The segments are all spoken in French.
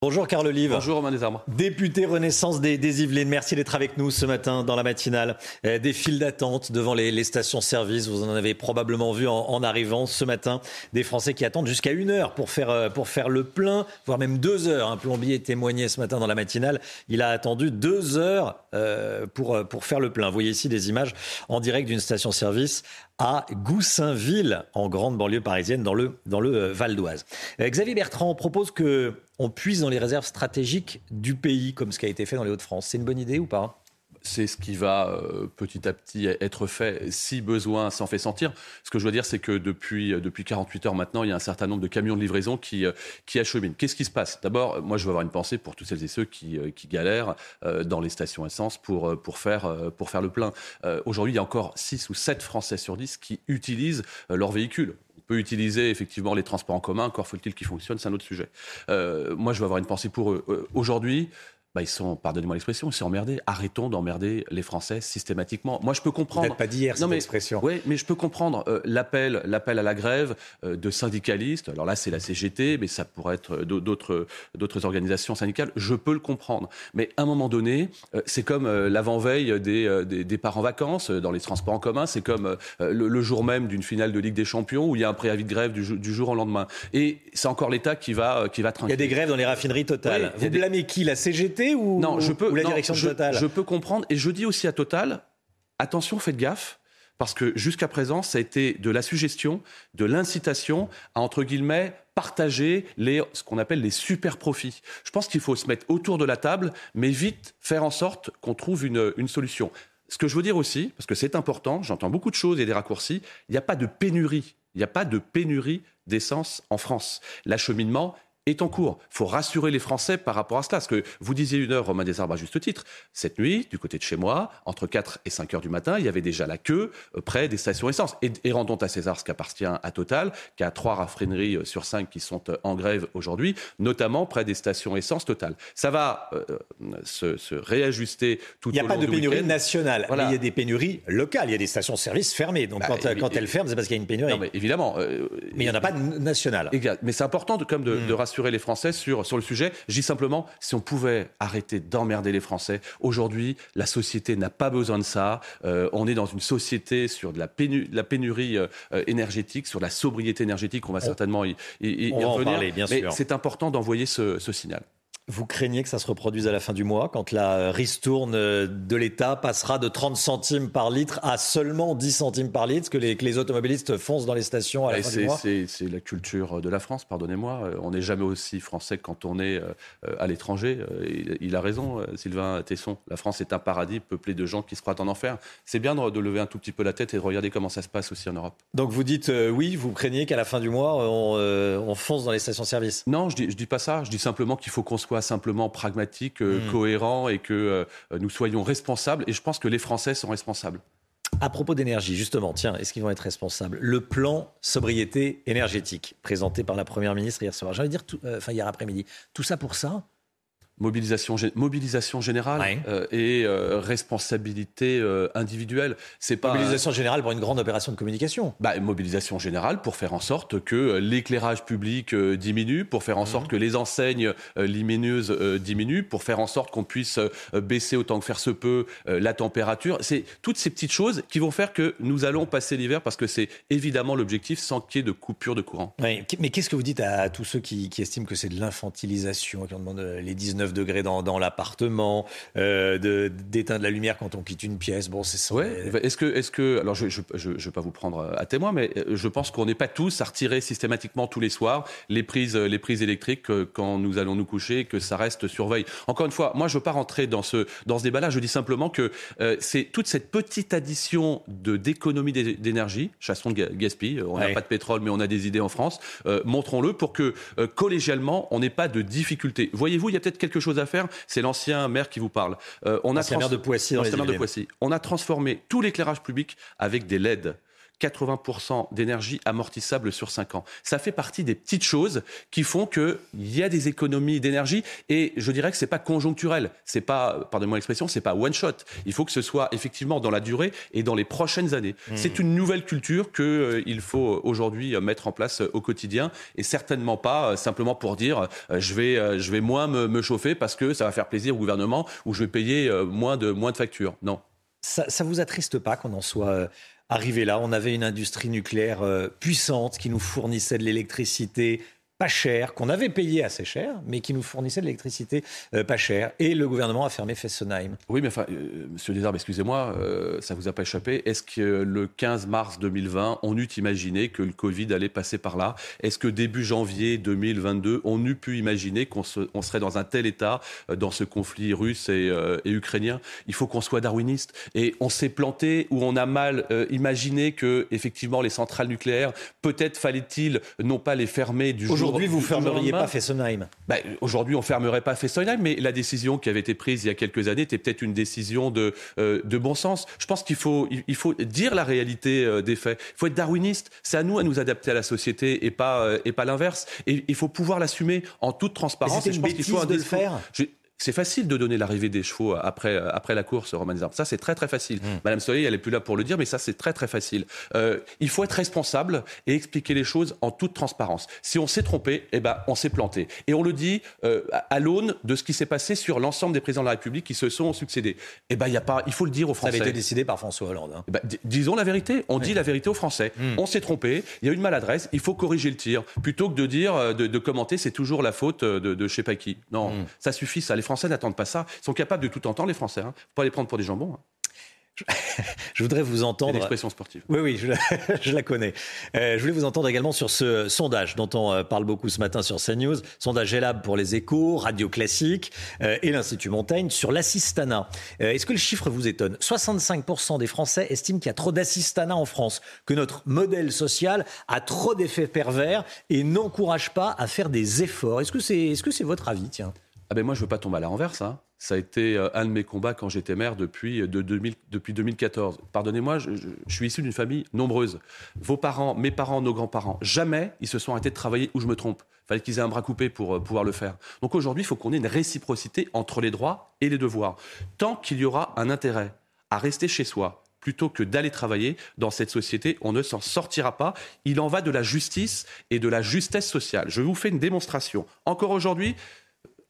Bonjour Carl Olive. Bonjour Romain Desarmes. Député Renaissance des, des Yvelines, merci d'être avec nous ce matin dans la matinale. Euh, des files d'attente devant les, les stations-service, vous en avez probablement vu en, en, arrivant ce matin. Des Français qui attendent jusqu'à une heure pour faire, euh, pour faire le plein, voire même deux heures. Un plombier témoignait ce matin dans la matinale. Il a attendu deux heures euh, pour, pour faire le plein. Vous voyez ici des images en direct d'une station-service à Goussainville, en grande banlieue parisienne, dans le, dans le Val d'Oise. Xavier Bertrand propose que on puise dans les réserves stratégiques du pays, comme ce qui a été fait dans les Hauts-de-France. C'est une bonne idée ou pas? C'est ce qui va euh, petit à petit être fait si besoin s'en fait sentir. Ce que je veux dire, c'est que depuis, euh, depuis 48 heures maintenant, il y a un certain nombre de camions de livraison qui, euh, qui acheminent. Qu'est-ce qui se passe? D'abord, moi, je veux avoir une pensée pour toutes celles et ceux qui, qui galèrent dans les stations essence pour, pour, faire, pour faire le plein. Aujourd'hui, il y a encore 6 ou 7 Français sur 10 qui utilisent leur véhicule peut utiliser effectivement les transports en commun, encore faut-il qu'ils fonctionnent, c'est un autre sujet. Euh, moi, je veux avoir une pensée pour eux. Euh, Aujourd'hui, bah, ils sont, pardonnez-moi l'expression, ils sont emmerdés. Arrêtons d'emmerder les Français systématiquement. Moi, je peux comprendre. Peut-être pas d'hier cette mais, expression. Oui, mais je peux comprendre euh, l'appel, l'appel à la grève euh, de syndicalistes. Alors là, c'est la CGT, mais ça pourrait être d'autres, d'autres organisations syndicales. Je peux le comprendre. Mais à un moment donné, euh, c'est comme l'avant-veille des, des, des parents en vacances dans les transports en commun. C'est comme le, le, jour même d'une finale de Ligue des Champions où il y a un préavis de grève du, du jour au lendemain. Et c'est encore l'État qui va, qui va tranquille. Il y a des grèves dans les raffineries totales. Oui, Vous blâmez qui? La CGT ou, non, je peux, ou la non, direction de je, Total Je peux comprendre et je dis aussi à Total, attention, faites gaffe. Parce que jusqu'à présent, ça a été de la suggestion, de l'incitation à, entre guillemets, partager les, ce qu'on appelle les super profits. Je pense qu'il faut se mettre autour de la table, mais vite faire en sorte qu'on trouve une, une solution. Ce que je veux dire aussi, parce que c'est important, j'entends beaucoup de choses et des raccourcis, il n'y a pas de pénurie. Il n'y a pas de pénurie d'essence en France. L'acheminement est en cours. Il faut rassurer les Français par rapport à cela. Parce que vous disiez une heure, Romain Desarbres, à juste titre. Cette nuit, du côté de chez moi, entre 4 et 5 heures du matin, il y avait déjà la queue près des stations essence. Et, et rendons à César ce qui appartient à Total, qui a trois raffineries sur cinq qui sont en grève aujourd'hui, notamment près des stations essence Total. Ça va euh, se, se, réajuster tout au long Il n'y a pas de pénurie nationale, voilà. mais il y a des pénuries locales. Il y a des stations-service fermées. Donc bah, quand, quand elles ferment, c'est parce qu'il y a une pénurie. Non, mais évidemment. Euh, mais il n'y en a pas de nationale. Exact. Mais c'est important de, comme de, de rassurer rassurer les Français sur, sur le sujet. Je dis simplement, si on pouvait arrêter d'emmerder les Français, aujourd'hui, la société n'a pas besoin de ça. Euh, on est dans une société sur de la, pénu la pénurie euh, énergétique, sur la sobriété énergétique. On va on, certainement y, y, on y va revenir. En parler, bien Mais c'est important d'envoyer ce, ce signal. Vous craignez que ça se reproduise à la fin du mois, quand la ristourne de l'État passera de 30 centimes par litre à seulement 10 centimes par litre, que les, que les automobilistes foncent dans les stations à la Et fin du mois C'est la culture de la France, pardonnez-moi. On n'est jamais aussi français que quand on est à l'étranger. Il, il, a raison, Sylvain Tesson. La France est un paradis peuplé de gens qui se croient en enfer. C'est bien de, de, lever un tout petit peu la tête et de regarder comment ça se passe aussi en Europe. Donc vous dites euh, oui, vous craignez qu'à la fin du mois, on, euh, on fonce dans les stations-service? Non, je dis, je dis pas ça. Je dis simplement qu'il faut qu'on soit simplement pragmatique, euh, mmh. cohérent et que euh, nous soyons responsables. Et je pense que les Français sont responsables. À propos d'énergie, justement, tiens, est-ce qu'ils vont être responsables? Le plan sobriété énergétique présenté par la Première ministre hier soir, j'allais dire, tout, euh, enfin hier après-midi, tout ça pour ça Mobilisation, mobilisation générale ouais. euh, et euh, responsabilité euh, individuelle. C'est pas mobilisation générale pour une grande opération de communication. Bah, mobilisation générale pour faire en sorte que l'éclairage public diminue, pour faire en sorte mmh. que les enseignes lumineuses diminuent, pour faire en sorte qu'on puisse baisser autant que faire se peut la température. C'est toutes ces petites choses qui vont faire que nous allons passer l'hiver parce que c'est évidemment l'objectif sans qu'il y ait de coupure de courant. Mais qu'est-ce que vous dites à tous ceux qui, qui estiment que c'est de l'infantilisation, qui en demandent les 19 9 degrés dans, dans l'appartement, euh, d'éteindre la lumière quand on quitte une pièce. Bon, c'est ça. Ouais. Est-ce que, est-ce que, alors je ne vais pas vous prendre à témoin, mais euh, je pense qu'on n'est pas tous à retirer systématiquement tous les soirs les prises, les prises électriques quand nous allons nous coucher, que ça reste surveille. Encore une fois, moi je ne veux pas rentrer dans ce, dans ce débat-là. Je dis simplement que euh, c'est toute cette petite addition de d'économie d'énergie, chassons de gaspille. On n'a pas de pétrole, mais on a des idées en France. Euh, montrons-le pour que collégialement on n'ait pas de difficultés. Voyez-vous, il y a peut-être quelque chose à faire. C'est l'ancien maire qui vous parle. on a maire de Poissy dans de Poissy. On a transformé tout l'éclairage public avec des LED. 80% d'énergie amortissable sur 5 ans. Ça fait partie des petites choses qui font qu'il y a des économies d'énergie et je dirais que c'est pas conjoncturel, c'est pas, pardonnez-moi l'expression, c'est pas one shot. Il faut que ce soit effectivement dans la durée et dans les prochaines années. Mmh. C'est une nouvelle culture qu'il euh, faut aujourd'hui mettre en place au quotidien et certainement pas euh, simplement pour dire euh, je vais, je vais moins me, me, chauffer parce que ça va faire plaisir au gouvernement ou je vais payer moins de, moins de factures. Non. Ça, ça vous attriste pas qu'on en soit arrivé là. On avait une industrie nucléaire euh, puissante qui nous fournissait de l'électricité pas cher, qu'on avait payé assez cher, mais qui nous fournissait de l'électricité euh, pas cher. Et le gouvernement a fermé Fessenheim. Oui, mais enfin, euh, Monsieur Desarbes, excusez-moi, euh, ça vous a pas échappé. Est-ce que le 15 mars 2020, on eût imaginé que le Covid allait passer par là? Est-ce que début janvier 2022, on eût pu imaginer qu'on on serait dans un tel état dans ce conflit russe et, et ukrainien? Il faut qu'on soit darwiniste. Et on s'est planté ou on a mal imaginé que, effectivement, les centrales nucléaires, peut-être fallait-il non pas les fermer du jour Aujourd'hui, vous ne fermeriez pas Fessenheim? Bah, Aujourd'hui, on ne fermerait pas Fessenheim, mais la décision qui avait été prise il y a quelques années était peut-être une décision de, euh, de bon sens. Je pense qu'il faut, il faut dire la réalité euh, des faits. Il faut être darwiniste. C'est à nous à nous adapter à la société et pas, euh, et pas l'inverse. Et il faut pouvoir l'assumer en toute transparence. C'est une bêtise faut de le faire? C'est facile de donner l'arrivée des chevaux après, après la course, Romain Desarmes. Ça, c'est très, très facile. Mmh. Madame Soleil, elle n'est plus là pour le dire, mais ça, c'est très, très facile. Euh, il faut être responsable et expliquer les choses en toute transparence. Si on s'est trompé, eh ben, on s'est planté. Et on le dit euh, à l'aune de ce qui s'est passé sur l'ensemble des présidents de la République qui se sont succédés. Eh ben, y a pas, il faut le dire aux Français. Ça avait été décidé par François Hollande. Hein. Eh ben, disons la vérité. On dit la vérité aux Français. Mmh. On s'est trompé. Il y a eu une maladresse. Il faut corriger le tir. Plutôt que de dire, euh, de, commenter, c'est toujours la faute de, de je sais pas qui. Non, mmh. ça suffit. Ça. Les Français n'attendent pas ça. Ils sont capables de tout entendre, les Français. Hein. Faut pas les prendre pour des jambons. Hein. Je voudrais vous entendre. Une expression sportive. Oui, oui, je la, connais. Euh, je voulais vous entendre également sur ce sondage dont on euh, parle beaucoup ce matin sur CNews. Sondage Elab pour les échos, Radio Classique euh, et l'Institut Montaigne sur l'assistanat. Est-ce que le chiffre vous étonne? 65% des Français estiment qu'il y a trop d'assistanat en France, que notre modèle social a trop d'effets pervers et n'encourage pas à faire des efforts. Est-ce que c'est est -ce c'est votre avis Tiens? Ah ben moi, je veux pas tomber à la. Hein. Ça a été euh, un de mes combats quand j'étais maire depuis, euh, de 2000, depuis 2014. Pardonnez-moi, je, suis issu d'une famille nombreuse. Vos parents, mes parents, nos grands-parents, jamais ils se sont arrêtés de travailler où je me trompe. Il fallait qu'ils aient un bras coupé pour euh, pouvoir le faire. Donc aujourd'hui, il faut qu'on ait une réciprocité entre les droits et les devoirs. Tant qu'il y aura un intérêt à rester chez soi, plutôt que d'aller travailler dans cette société, on ne s'en sortira pas. Il en va de la justice et de la justesse sociale. Je vous fais une démonstration. Encore aujourd'hui,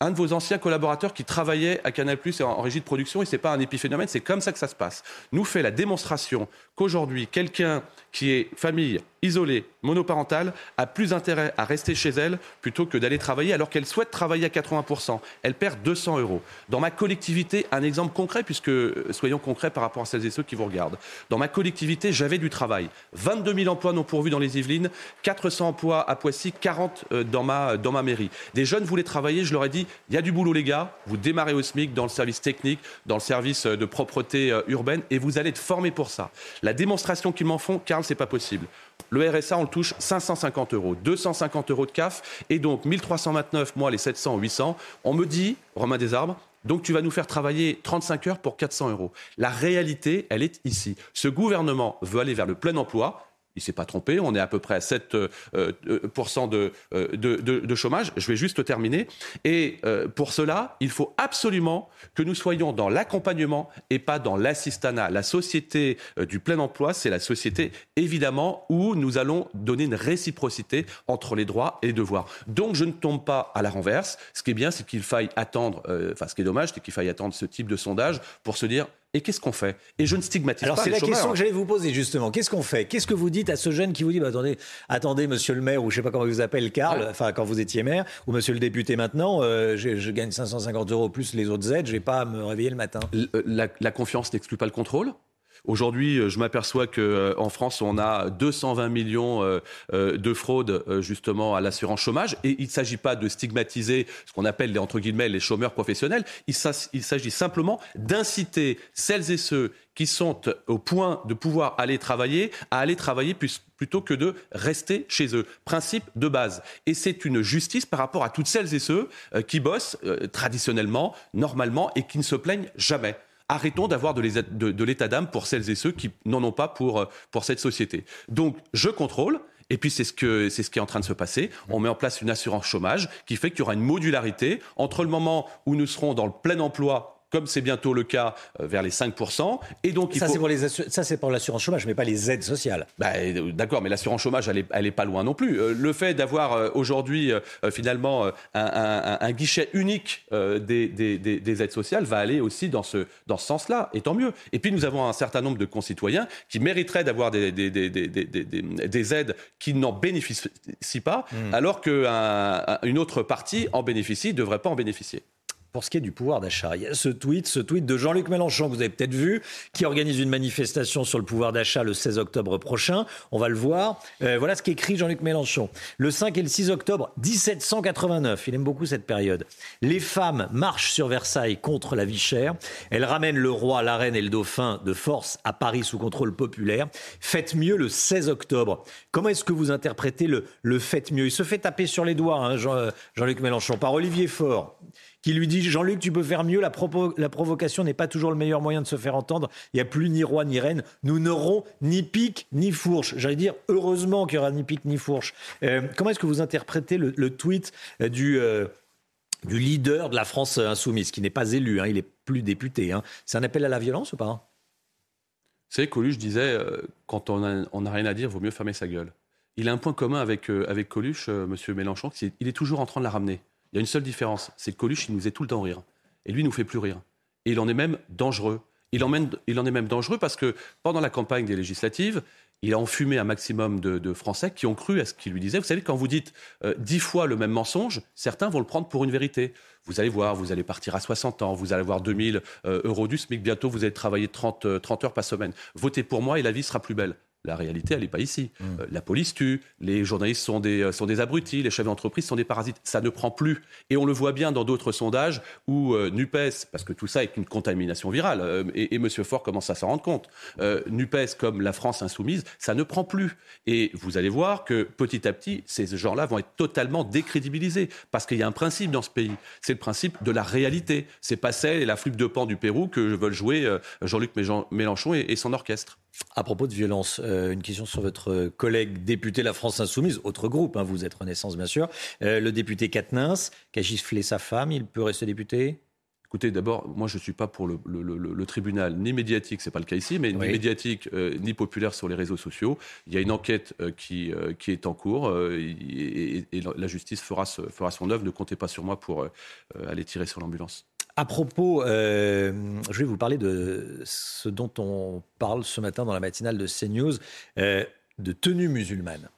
un de vos anciens collaborateurs qui travaillait à Canal Plus en, régie de production, et c'est pas un épiphénomène, c'est comme ça que ça se passe, nous fait la démonstration qu'aujourd'hui, quelqu'un qui est famille isolée, monoparentale, a plus intérêt à rester chez elle plutôt que d'aller travailler alors qu'elle souhaite travailler à 80%. Elle perd 200 euros. Dans ma collectivité, un exemple concret, puisque soyons concrets par rapport à celles et ceux qui vous regardent. Dans ma collectivité, j'avais du travail. 22 000 emplois non pourvus dans les Yvelines, 400 emplois à Poissy, 40 euh, dans ma, dans ma mairie. Des jeunes voulaient travailler, je leur ai dit, il y a du boulot les gars, vous démarrez au SMIC dans le service technique, dans le service euh, de propreté euh, urbaine, et vous allez être formés pour ça. La démonstration qu'ils m'en font, Karl, c'est pas possible. Le RSA, on le touche 550 euros, 250 euros de CAF, et donc 1329, moi les 700, 800. On me dit, Romain Desarbres, donc tu vas nous faire travailler 35 heures pour 400 euros. La réalité, elle est ici. Ce gouvernement veut aller vers le plein emploi il s'est pas trompé. On est à peu près à 7% euh, euh, euh, de, de, chômage. Je vais juste terminer. Et pour cela, il faut absolument que nous soyons dans l'accompagnement et pas dans l'assistanat. La société du plein emploi, c'est la société, évidemment, où nous allons donner une réciprocité entre les droits et les devoirs. Donc, je ne tombe pas à la renverse. Ce qui est bien, c'est qu'il faille attendre, enfin, ce qui est dommage, c'est qu'il faille attendre ce type de sondage pour se dire, Et qu'est-ce qu'on fait? Et je ne stigmatise Alors pas. c'est les la question que j'allais vous poser justement. Qu'est-ce qu'on fait? Qu'est-ce que vous dites à ce jeune qui vous dit bah, attendez, attendez, monsieur le maire, ou je sais pas comment il vous appelle, Karl, Ouais. enfin quand vous étiez maire, ou monsieur le député maintenant, euh, je, je gagne 550 euros plus les autres aides, je vais pas me réveiller le matin. Euh, La, la confiance n'exclut pas le contrôle? Aujourd'hui, euh, je m'aperçois que euh, France, on a 220 millions euh, de fraudes justement à l'assurance chômage. Et il ne s'agit pas de stigmatiser ce qu'on appelle les, entre guillemets les chômeurs professionnels. Il s'agit simplement d'inciter celles et ceux qui sont au point de pouvoir aller travailler à aller travailler plutôt que de rester chez eux. Principe de base. Et c'est une justice par rapport à toutes celles et ceux qui bossent traditionnellement, normalement et qui ne se plaignent jamais. Arrêtons d'avoir de, l'état d'âme pour celles et ceux qui n'en ont pas pour, euh, pour cette société. Donc, je contrôle. Et puis c'est ce que c'est ce qui est en train de se passer. On met en place une assurance chômage qui fait qu'il y aura une modularité entre le moment où nous serons dans le plein emploi, comme c'est bientôt le cas, euh, vers les 5%, et donc il Ça faut c'est pour les assu- ça c'est pour l'assurance chômage, mais pas les aides sociales. bah, euh, D'accord, mais l'assurance chômage, elle est, elle est pas loin non plus. Euh, le fait d'avoir euh, aujourd'hui, finalement, un, un- un guichet unique des, des- des- des aides sociales va aller aussi dans ce, dans ce sens-là, et tant mieux. Et puis, nous avons un certain nombre de concitoyens qui mériteraient d'avoir des, des- des- des- des- des- des- des aides qui n'en bénéficient pas, alors qu'une autre partie en bénéficie, ne devrait pas en bénéficier. Pour ce qui est du pouvoir d'achat, il y a ce tweet, ce tweet de Jean-Luc Mélenchon que vous avez peut-être vu, qui organise une manifestation sur le pouvoir d'achat le 16 octobre prochain. On va le voir. Euh, voilà ce qu'écrit Jean-Luc Mélenchon. Le 5 et le 6 octobre 1789, il aime beaucoup cette période. Les femmes marchent sur Versailles contre la vie chère. Elles ramènent le roi, la reine et le dauphin de force à Paris sous contrôle populaire. Faites mieux le 16 octobre. Comment est-ce que vous interprétez le, le faites mieux? Il se fait taper sur les doigts, hein, Jean- Jean-Luc Mélenchon, par Olivier Faure qui lui dit Jean-Luc, tu peux faire mieux, la, provocation n'est pas toujours le meilleur moyen de se faire entendre. Il n'y a plus ni roi ni reine. Nous n'aurons ni pique ni fourche. J'allais dire, heureusement qu'il n'y aura ni pique ni fourche. Euh, comment est-ce que vous interprétez le, tweet euh, du, euh, du leader de la France insoumise, qui n'est pas élu, hein, il est plus député hein. C'est un appel à la violence ou pas Vous savez, Coluche disait quand on n'a rien à dire, vaut mieux fermer sa gueule. Il a un point commun avec, Coluche, Monsieur Mélenchon, c'est il est toujours en train de la ramener. Il y a une seule différence, c'est que Coluche, il nous fait tout le temps rire. Et lui, il nous fait plus rire. Et il en est même dangereux. Il en, est même dangereux parce que pendant la campagne des législatives, il a enfumé un maximum de, Français qui ont cru à ce qu'il lui disait. Vous savez, quand vous dites euh, dix fois le même mensonge, certains vont le prendre pour une vérité. Vous allez voir, vous allez partir à 60 ans, vous allez avoir 2000 euh, euros du SMIC, bientôt vous allez travailler 30, euh, 30 heures par semaine. Votez pour moi et la vie sera plus belle. La réalité, elle n'est pas ici. Euh, la police tue, les journalistes sont des, euh, sont des abrutis, les chefs d'entreprise sont des parasites. Ça ne prend plus. Et on le voit bien dans d'autres sondages où euh, NUPES, parce que tout ça est une contamination virale, euh, et, et M. Faure commence à s'en rendre compte, euh, NUPES comme la France insoumise, ça ne prend plus. Et vous allez voir que petit à petit, ces gens-là vont être totalement décrédibilisés. Parce qu'il y a un principe dans ce pays. C'est le principe de la réalité. C'est pas celle et la flûte de pan du Pérou que veulent jouer Jean-Luc Mélenchon et- et son orchestre. À propos de violence, euh, une question sur votre collègue député La France Insoumise, autre groupe, hein, vous êtes Renaissance bien sûr. Euh, le député Quatennens, qui a giflé sa femme, il peut rester député? Écoutez, d'abord, moi, je ne suis pas pour le, le- le- le tribunal, ni médiatique, c'est pas le cas ici, mais Oui. ni médiatique, euh, ni populaire sur les réseaux sociaux. Il y a une enquête euh, qui, euh, qui est en cours euh, et, et- et la justice fera, ce- fera son œuvre. Ne comptez pas sur moi pour euh, euh, aller tirer sur l'ambulance. À propos, euh, je vais vous parler de ce dont on parle ce matin dans la matinale de CNews, euh, de tenues musulmanes.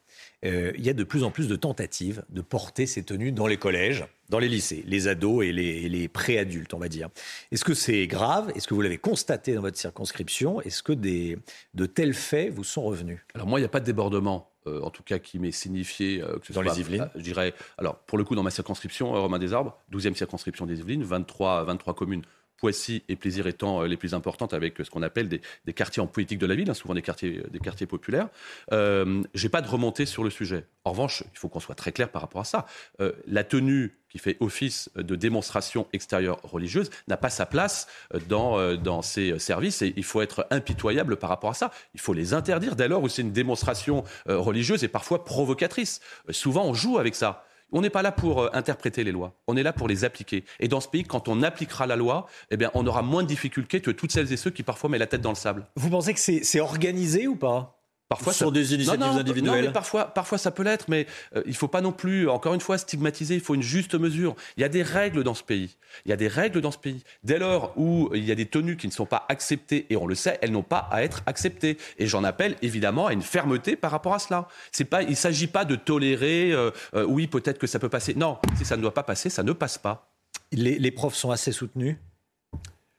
Euh, il y a de plus en plus de tentatives de porter ces tenues dans les collèges, dans les lycées, les ados et les, les préadultes, on va dire. Est-ce que c'est grave? Est-ce que vous l'avez constaté dans votre circonscription? Est-ce que des, de tels faits vous sont revenus? Alors moi, il n'y a pas de débordement, euh, en tout cas qui m'est signifié. euh, que ce Dans soit, les Yvelines euh, Je dirais, alors pour le coup, dans ma circonscription, Romain des Arbres, 12e circonscription des Yvelines, 23, 23 communes. Poissy et Plaisir étant euh, les plus importantes avec euh, ce qu'on appelle des, quartiers en politique de la ville, hein, souvent des quartiers, des quartiers populaires. Euh, J'ai pas de remontée sur le sujet. En revanche, il faut qu'on soit très clair par rapport à ça. Euh, la tenue qui fait office de démonstration extérieure religieuse n'a pas sa place euh, dans, euh, dans ces services et il faut être impitoyable par rapport à ça. Il faut les interdire dès lors où c'est une démonstration euh, religieuse et parfois provocatrice. Euh, souvent, on joue avec ça. On n'est pas là pour euh, interpréter les lois, on est là pour les appliquer. Et dans ce pays, quand on appliquera la loi, eh bien, on aura moins de difficultés que toutes celles et ceux qui parfois mettent la tête dans le sable. Vous pensez que c'est c'est organisé ou pas? Parfois, sur des initiatives individuelles. Non, mais parfois, parfois ça peut l'être, mais euh, il ne faut pas non plus, encore une fois, stigmatiser. Il faut une juste mesure. Il y a des règles dans ce pays. Il y a des règles dans ce pays. Dès lors où il y a des tenues qui ne sont pas acceptées, et on le sait, elles n'ont pas à être acceptées. Et j'en appelle évidemment à une fermeté par rapport à cela. C'est pas, il ne s'agit pas de tolérer. Euh, euh, oui, peut-être que ça peut passer. Non, si ça ne doit pas passer, ça ne passe pas. les profs sont assez soutenus?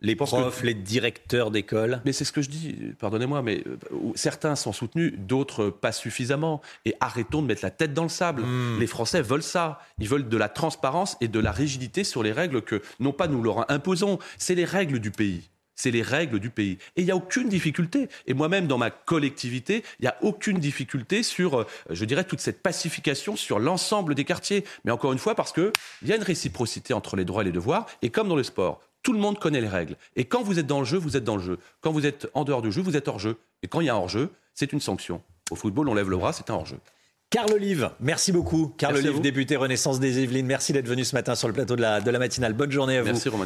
Les profs, les directeurs d'école. Mais c'est ce que je dis, pardonnez-moi, mais euh, certains sont soutenus, d'autres pas suffisamment. Et arrêtons de mettre la tête dans le sable. Hmm. Les Français veulent ça. Ils veulent de la transparence et de la rigidité sur les règles que, non pas nous leur imposons, c'est les règles du pays. C'est les règles du pays. Et il n'y a aucune difficulté. Et moi-même, dans ma collectivité, il n'y a aucune difficulté sur, euh, je dirais, toute cette pacification sur l'ensemble des quartiers. Mais encore une fois, parce qu'il y a une réciprocité entre les droits et les devoirs. Et comme dans le sport, tout le monde connaît les règles. Et quand vous êtes dans le jeu, vous êtes dans le jeu. Quand vous êtes en dehors du jeu, vous êtes hors jeu. Et quand il y a un hors jeu, c'est une sanction. Au football, on lève le bras, c'est un hors jeu. Carl Olive, merci beaucoup. Carl Olive, député Renaissance des Yvelines, merci d'être venu ce matin sur le plateau de la, de la matinale. Bonne journée à vous. Merci Romain